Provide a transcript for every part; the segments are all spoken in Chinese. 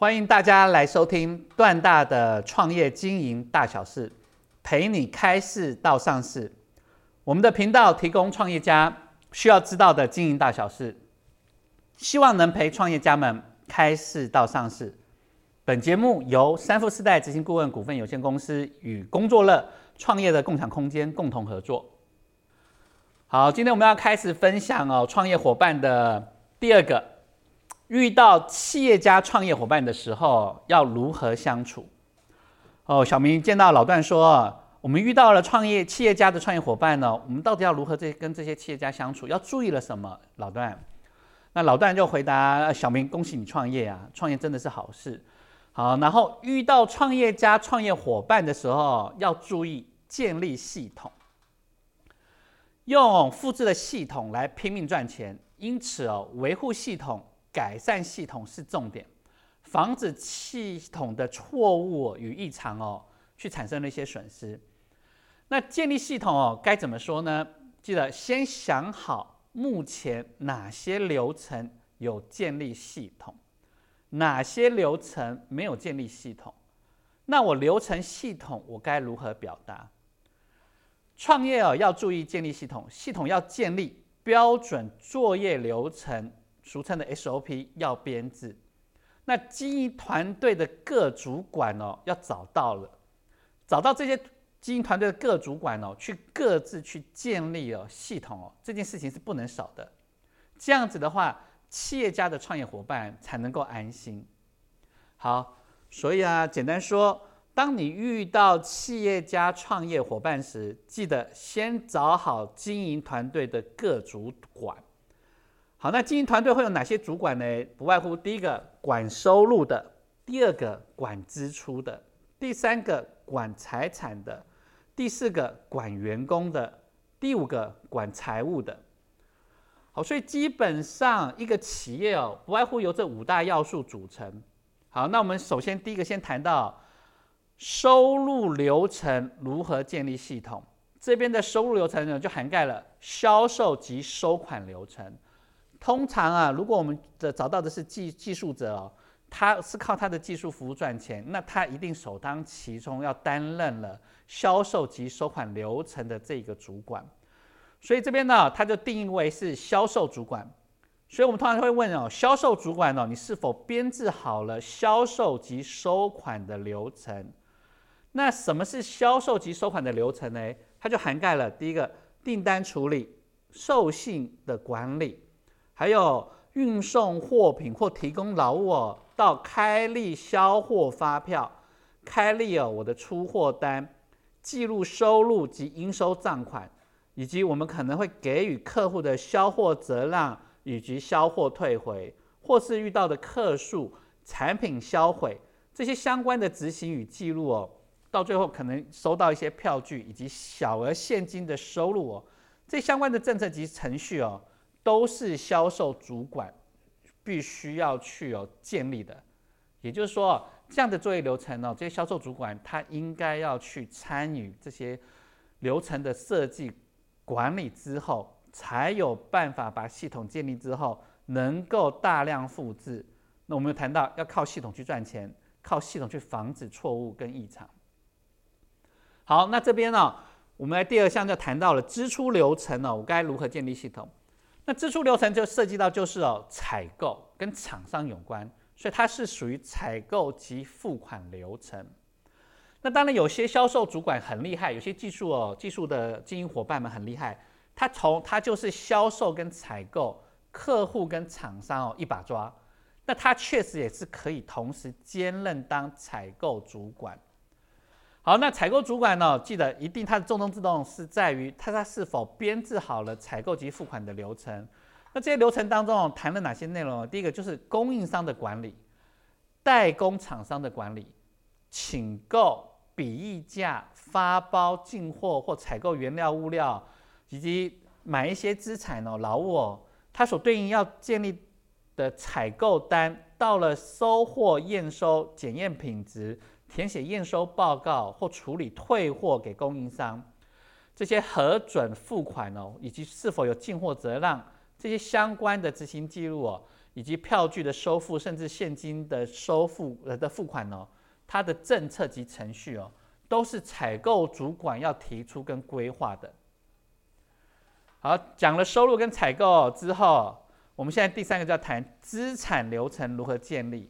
欢迎大家来收听段大的创业经营大小事，陪你开市到上市。我们的频道提供创业家需要知道的经营大小事，希望能陪创业家们开市到上市。本节目由三富四代执行顾问股份有限公司与工作乐创业的共享空间共同合作。好，今天我们要开始分享哦，创业伙伴的第二个。遇到企业家创业伙伴的时候，要如何相处？哦，小明见到老段说：“我们遇到了创业企业家的创业伙伴呢，我们到底要如何这跟这些企业家相处？要注意了什么？”老段，那老段就回答小明：“恭喜你创业啊，创业真的是好事。”好，然后遇到创业家创业伙伴的时候，要注意建立系统，用复制的系统来拼命赚钱，因此哦，维护系统。改善系统是重点，防止系统的错误与异常哦，去产生了一些损失。那建立系统哦，该怎么说呢？记得先想好目前哪些流程有建立系统，哪些流程没有建立系统。那我流程系统我该如何表达？创业哦，要注意建立系统，系统要建立标准作业流程。俗称的 SOP 要编制，那经营团队的各主管哦，要找到了，找到这些经营团队的各主管哦，去各自去建立哦系统哦，这件事情是不能少的。这样子的话，企业家的创业伙伴才能够安心。好，所以啊，简单说，当你遇到企业家创业伙伴时，记得先找好经营团队的各主管。好，那经营团队会有哪些主管呢？不外乎第一个管收入的，第二个管支出的，第三个管财产的，第四个管员工的，第五个管财务的。好，所以基本上一个企业哦，不外乎由这五大要素组成。好，那我们首先第一个先谈到收入流程如何建立系统。这边的收入流程呢，就涵盖了销售及收款流程。通常啊，如果我们的找到的是技技术者哦，他是靠他的技术服务赚钱，那他一定首当其冲要担任了销售及收款流程的这个主管。所以这边呢，他就定义为是销售主管。所以我们通常会问哦，销售主管哦，你是否编制好了销售及收款的流程？那什么是销售及收款的流程呢？它就涵盖了第一个订单处理、授信的管理。还有运送货品或提供劳务哦，到开立销货发票、开立哦我的出货单、记录收入及应收账款，以及我们可能会给予客户的销货折让以及销货退回，或是遇到的客数、产品销毁这些相关的执行与记录哦，到最后可能收到一些票据以及小额现金的收入哦，这相关的政策及程序哦。都是销售主管必须要去有建立的，也就是说，这样的作业流程呢，这些销售主管他应该要去参与这些流程的设计管理之后，才有办法把系统建立之后能够大量复制。那我们谈到要靠系统去赚钱，靠系统去防止错误跟异常。好，那这边呢，我们来第二项就谈到了支出流程呢，我该如何建立系统？那支出流程就涉及到就是哦，采购跟厂商有关，所以它是属于采购及付款流程。那当然有些销售主管很厉害，有些技术哦，技术的经营伙伴们很厉害，他从他就是销售跟采购、客户跟厂商哦一把抓，那他确实也是可以同时兼任当采购主管。好，那采购主管呢？记得一定，它的重中之重是在于它它是否编制好了采购及付款的流程。那这些流程当中谈了哪些内容？第一个就是供应商的管理，代工厂商的管理、请购、比议价、发包、进货或采购原料物料，以及买一些资产哦、劳务哦，它所对应要建立的采购单，到了收货、验收、检验品质、填写验收报告或处理退货给供应商，这些核准付款哦，以及是否有进货责让这些相关的执行记录哦。以及票据的收付，甚至现金的收付呃的付款哦，它的政策及程序哦，都是采购主管要提出跟规划的。好，讲了收入跟采购之后，我们现在第三个就要谈资产流程如何建立。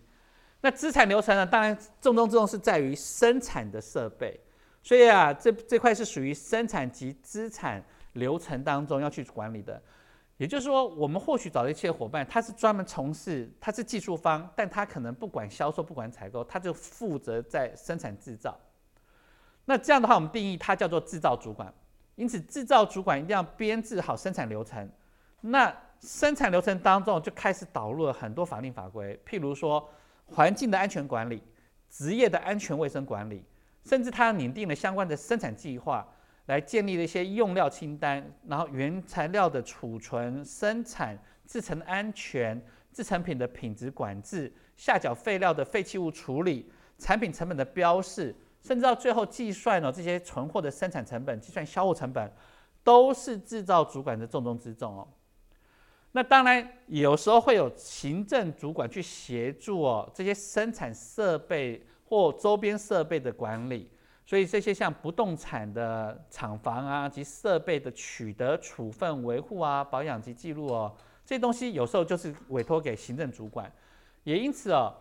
那资产流程呢，当然重中之重是在于生产的设备，所以啊，这这块是属于生产及资产流程当中要去管理的。也就是说，我们或许找了一些伙伴，他是专门从事，他是技术方，但他可能不管销售，不管采购，他就负责在生产制造。那这样的话，我们定义它叫做制造主管。因此，制造主管一定要编制好生产流程。那生产流程当中就开始导入了很多法令法规，譬如说环境的安全管理、职业的安全卫生管理，甚至他拟定了相关的生产计划。来建立了一些用料清单，然后原材料的储存、生产、制成安全、制成品的品质管制、下脚废料的废弃物处理、产品成本的标示，甚至到最后计算哦这些存货的生产成本、计算销货成本，都是制造主管的重中之重哦。那当然有时候会有行政主管去协助哦这些生产设备或周边设备的管理。所以这些像不动产的厂房啊及设备的取得、处分、维护啊、保养及记录哦，这东西有时候就是委托给行政主管。也因此哦，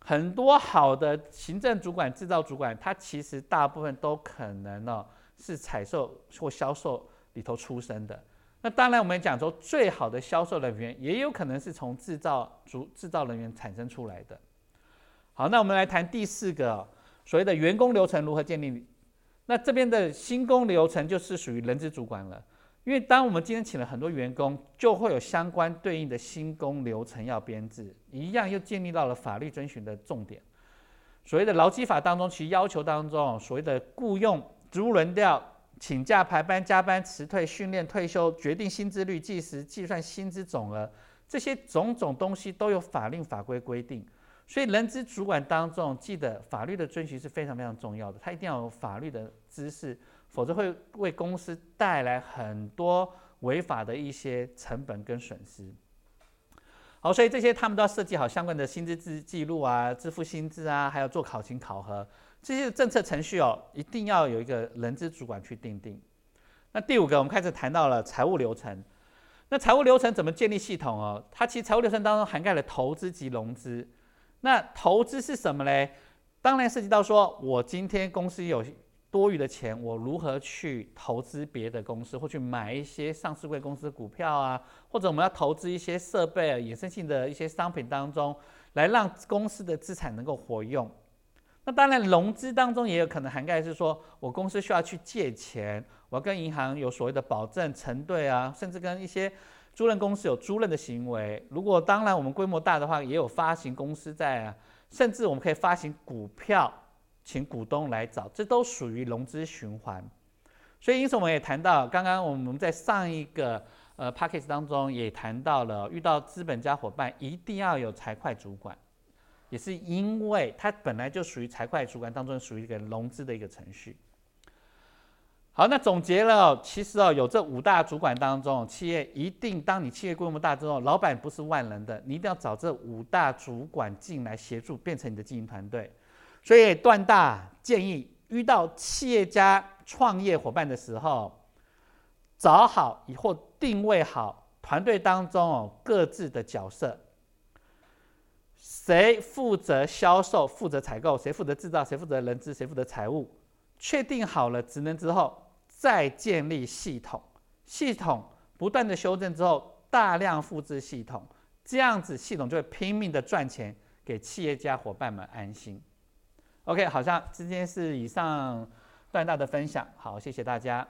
很多好的行政主管、制造主管，他其实大部分都可能呢是采售或销售里头出身的。那当然，我们讲说最好的销售人员，也有可能是从制造主制造人员产生出来的。好，那我们来谈第四个。所谓的员工流程如何建立？那这边的新工流程就是属于人资主管了。因为当我们今天请了很多员工，就会有相关对应的新工流程要编制，一样又建立到了法律遵循的重点。所谓的劳基法当中，其要求当中，所谓的雇佣、职务轮调、请假、排班、加班、辞退、训练、退休、决定薪资率、计时、计算薪资总额，这些种种东西都有法令法规规定。所以，人资主管当中，记得法律的遵循是非常非常重要的。他一定要有法律的知识，否则会为公司带来很多违法的一些成本跟损失。好，所以这些他们都要设计好相关的薪资记记录啊，支付薪资啊，还有做考勤考核这些政策程序哦，一定要有一个人资主管去定定。那第五个，我们开始谈到了财务流程。那财务流程怎么建立系统哦？它其实财务流程当中涵盖了投资及融资。那投资是什么嘞？当然涉及到说，我今天公司有多余的钱，我如何去投资别的公司，或去买一些上市贵公司股票啊，或者我们要投资一些设备啊、衍生性的一些商品当中，来让公司的资产能够活用。那当然，融资当中也有可能涵盖是说，我公司需要去借钱，我要跟银行有所谓的保证承兑啊，甚至跟一些。租赁公司有租赁的行为，如果当然我们规模大的话，也有发行公司债啊，甚至我们可以发行股票，请股东来找，这都属于融资循环。所以因此我们也谈到，刚刚我们在上一个呃 p a c k a g e 当中也谈到了，遇到资本家伙伴一定要有财会主管，也是因为它本来就属于财会主管当中属于一个融资的一个程序。好，那总结了，其实哦，有这五大主管当中，企业一定，当你企业规模大之后，老板不是万能的，你一定要找这五大主管进来协助，变成你的经营团队。所以段大建议，遇到企业家创业伙伴的时候，找好以后定位好团队当中哦各自的角色，谁负责销售，负责采购，谁负责制造，谁负责人资，谁负责财务，确定好了职能之后。再建立系统，系统不断的修正之后，大量复制系统，这样子系统就会拼命的赚钱，给企业家伙伴们安心。OK，好像今天是以上段大的分享，好，谢谢大家。